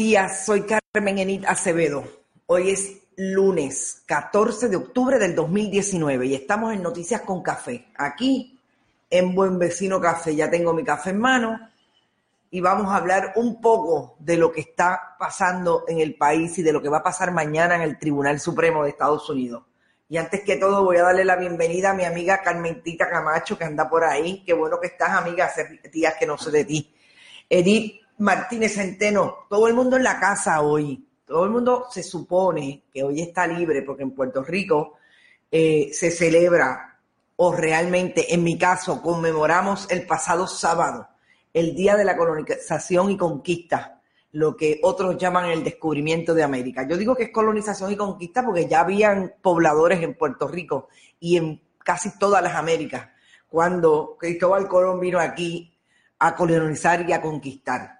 días, soy Carmen Enit Acevedo. Hoy es lunes 14 de octubre del 2019 y estamos en Noticias con Café. Aquí en Buen Vecino Café ya tengo mi café en mano y vamos a hablar un poco de lo que está pasando en el país y de lo que va a pasar mañana en el Tribunal Supremo de Estados Unidos. Y antes que todo voy a darle la bienvenida a mi amiga Carmentita Camacho que anda por ahí. Qué bueno que estás, amiga, hace días que no sé de ti. Edith Martínez Centeno, todo el mundo en la casa hoy, todo el mundo se supone que hoy está libre porque en Puerto Rico eh, se celebra o realmente, en mi caso, conmemoramos el pasado sábado, el Día de la Colonización y Conquista, lo que otros llaman el descubrimiento de América. Yo digo que es colonización y conquista porque ya habían pobladores en Puerto Rico y en casi todas las Américas cuando Cristóbal Colón vino aquí a colonizar y a conquistar.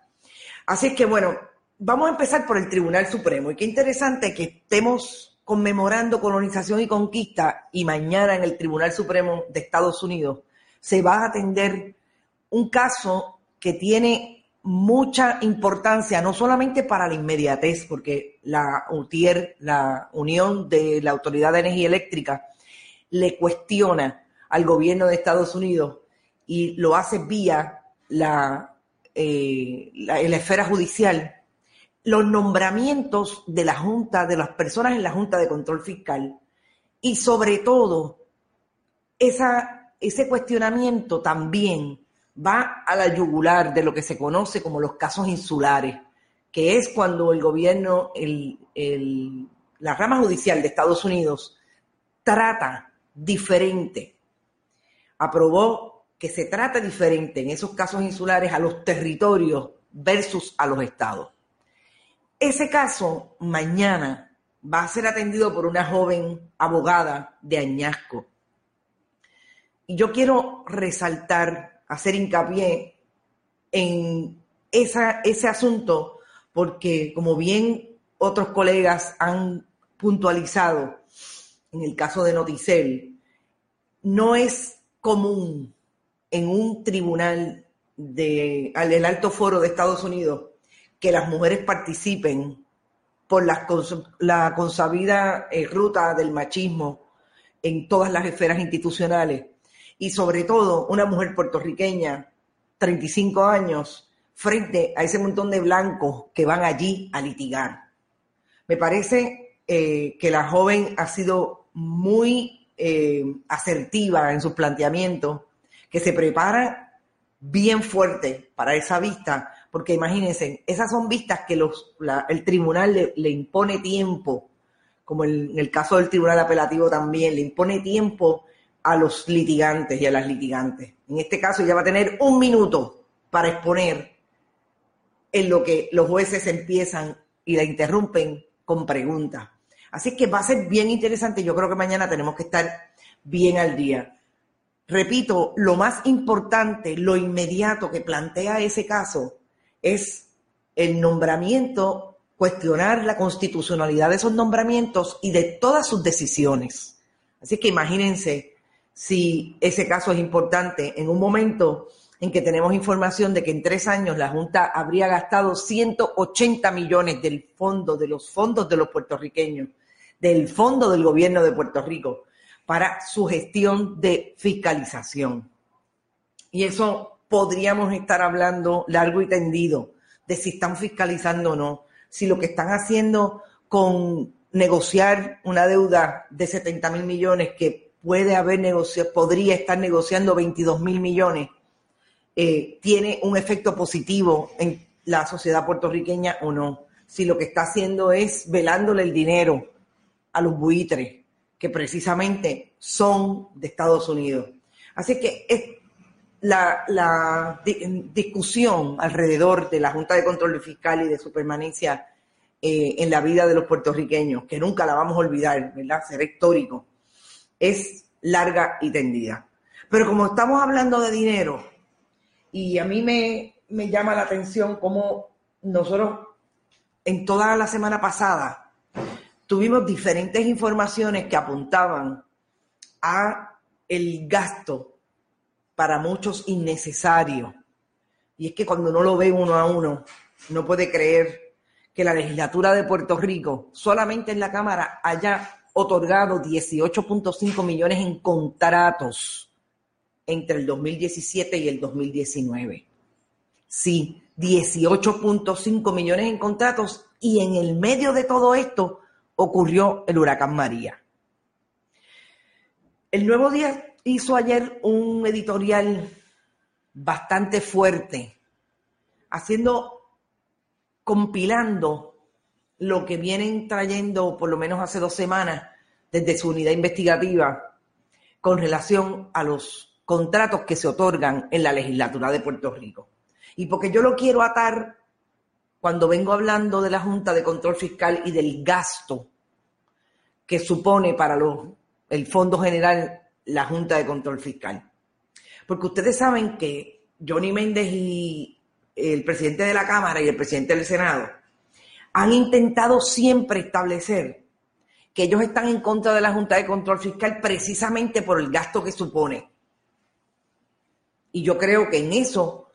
Así que bueno, vamos a empezar por el Tribunal Supremo. Y qué interesante que estemos conmemorando colonización y conquista y mañana en el Tribunal Supremo de Estados Unidos se va a atender un caso que tiene mucha importancia, no solamente para la inmediatez, porque la UTIER, la Unión de la Autoridad de Energía Eléctrica, le cuestiona al gobierno de Estados Unidos y lo hace vía la eh, en la esfera judicial los nombramientos de la Junta, de las personas en la Junta de Control Fiscal y sobre todo ese cuestionamiento también va a la yugular de lo que se conoce como los casos insulares, que es cuando el gobierno, el, la rama judicial de Estados Unidos trata diferente, aprobó que se trata diferente en esos casos insulares a los territorios versus a los estados. Ese caso mañana va a ser atendido por una joven abogada de Añasco. Y yo quiero resaltar, hacer hincapié en ese asunto, porque como bien otros colegas han puntualizado en el caso de Noticel, no es común en un tribunal de, del alto foro de Estados Unidos que las mujeres participen por la, la consabida eh, ruta del machismo en todas las esferas institucionales y sobre todo una mujer puertorriqueña, 35 años, frente a ese montón de blancos que van allí a litigar. Me parece eh, que la joven ha sido muy eh, asertiva en sus planteamientos que se prepara bien fuerte para esa vista, porque imagínense, esas son vistas que los, el tribunal le, impone tiempo, como en el caso del tribunal apelativo también, le impone tiempo a los litigantes y a las litigantes. En este caso ella va a tener un minuto para exponer en lo que los jueces empiezan y la interrumpen con preguntas. Así que va a ser bien interesante. Yo creo que mañana tenemos que estar bien al día. Repito, lo más importante, lo inmediato que plantea ese caso es el nombramiento, cuestionar la constitucionalidad de esos nombramientos y de todas sus decisiones. Así que imagínense si ese caso es importante en un momento en que tenemos información de que en tres años la Junta habría gastado 180 millones del fondo, de los fondos de los puertorriqueños, del fondo del gobierno de Puerto Rico, para su gestión de fiscalización. Y eso podríamos estar hablando largo y tendido de si están fiscalizando o no, si lo que están haciendo con negociar una deuda de 70 mil millones que puede haber negociado, podría estar negociando 22 mil millones, eh, tiene un efecto positivo en la sociedad puertorriqueña o no. Si lo que está haciendo es velándole el dinero a los buitres que precisamente son de Estados Unidos. Así que es la, discusión alrededor de la Junta de Control Fiscal y de su permanencia eh, en la vida de los puertorriqueños, que nunca la vamos a olvidar, ¿verdad? Será histórico, es larga y tendida. Pero como estamos hablando de dinero, y a mí me, me llama la atención cómo nosotros en toda la semana pasada tuvimos diferentes informaciones que apuntaban a el gasto para muchos innecesario. Y es que cuando uno lo ve uno a uno, no puede creer que la legislatura de Puerto Rico solamente en la Cámara haya otorgado 18.5 millones en contratos entre el 2017 y el 2019. Sí, 18.5 millones en contratos y en el medio de todo esto ocurrió el huracán María. El Nuevo Día hizo ayer un editorial bastante fuerte, haciendo, compilando lo que vienen trayendo, por lo menos hace dos semanas, desde su unidad investigativa, con relación a los contratos que se otorgan en la legislatura de Puerto Rico. Y porque yo lo quiero atar cuando vengo hablando de la Junta de Control Fiscal y del gasto que supone para los, el Fondo General la Junta de Control Fiscal. Porque ustedes saben que Johnny Méndez y el presidente de la Cámara y el presidente del Senado han intentado siempre establecer que ellos están en contra de la Junta de Control Fiscal precisamente por el gasto que supone. Y yo creo que en eso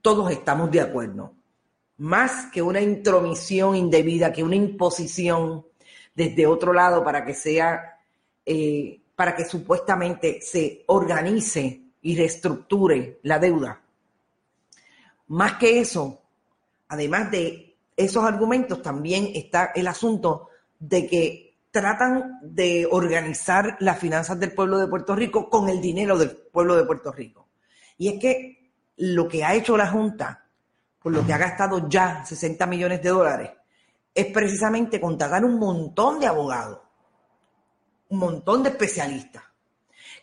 todos estamos de acuerdo. Más que una intromisión indebida, que una imposición desde otro lado para que sea, eh, para que supuestamente se organice y reestructure la deuda. Más que eso, además de esos argumentos, también está el asunto de que tratan de organizar las finanzas del pueblo de Puerto Rico con el dinero del pueblo de Puerto Rico. Y es que lo que ha hecho la Junta, por lo que ha gastado ya 60 millones de dólares, es precisamente contratar un montón de abogados, un montón de especialistas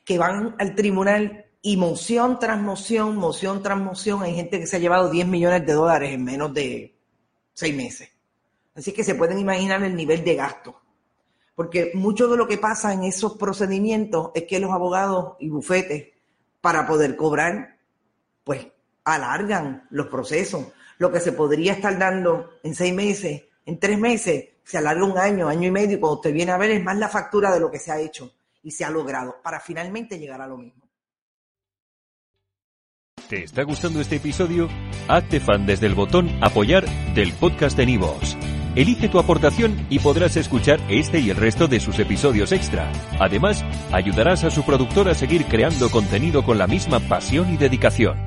que van al tribunal y moción tras moción, moción tras moción, hay gente que se ha llevado 10 millones de dólares en menos de seis meses. Así que se pueden imaginar el nivel de gasto. Porque mucho de lo que pasa en esos procedimientos es que los abogados y bufetes, para poder cobrar, pues alargan los procesos. Lo que se podría estar dando en seis meses, en tres meses, se alarga un año, año y medio, y cuando usted viene a ver es más la factura de lo que se ha hecho y se ha logrado, para finalmente llegar a lo mismo. ¿Te está gustando este episodio? Hazte fan desde el botón apoyar del podcast de Nivos. Elige tu aportación y podrás escuchar este y el resto de sus episodios extra. Además, ayudarás a su productor a seguir creando contenido con la misma pasión y dedicación.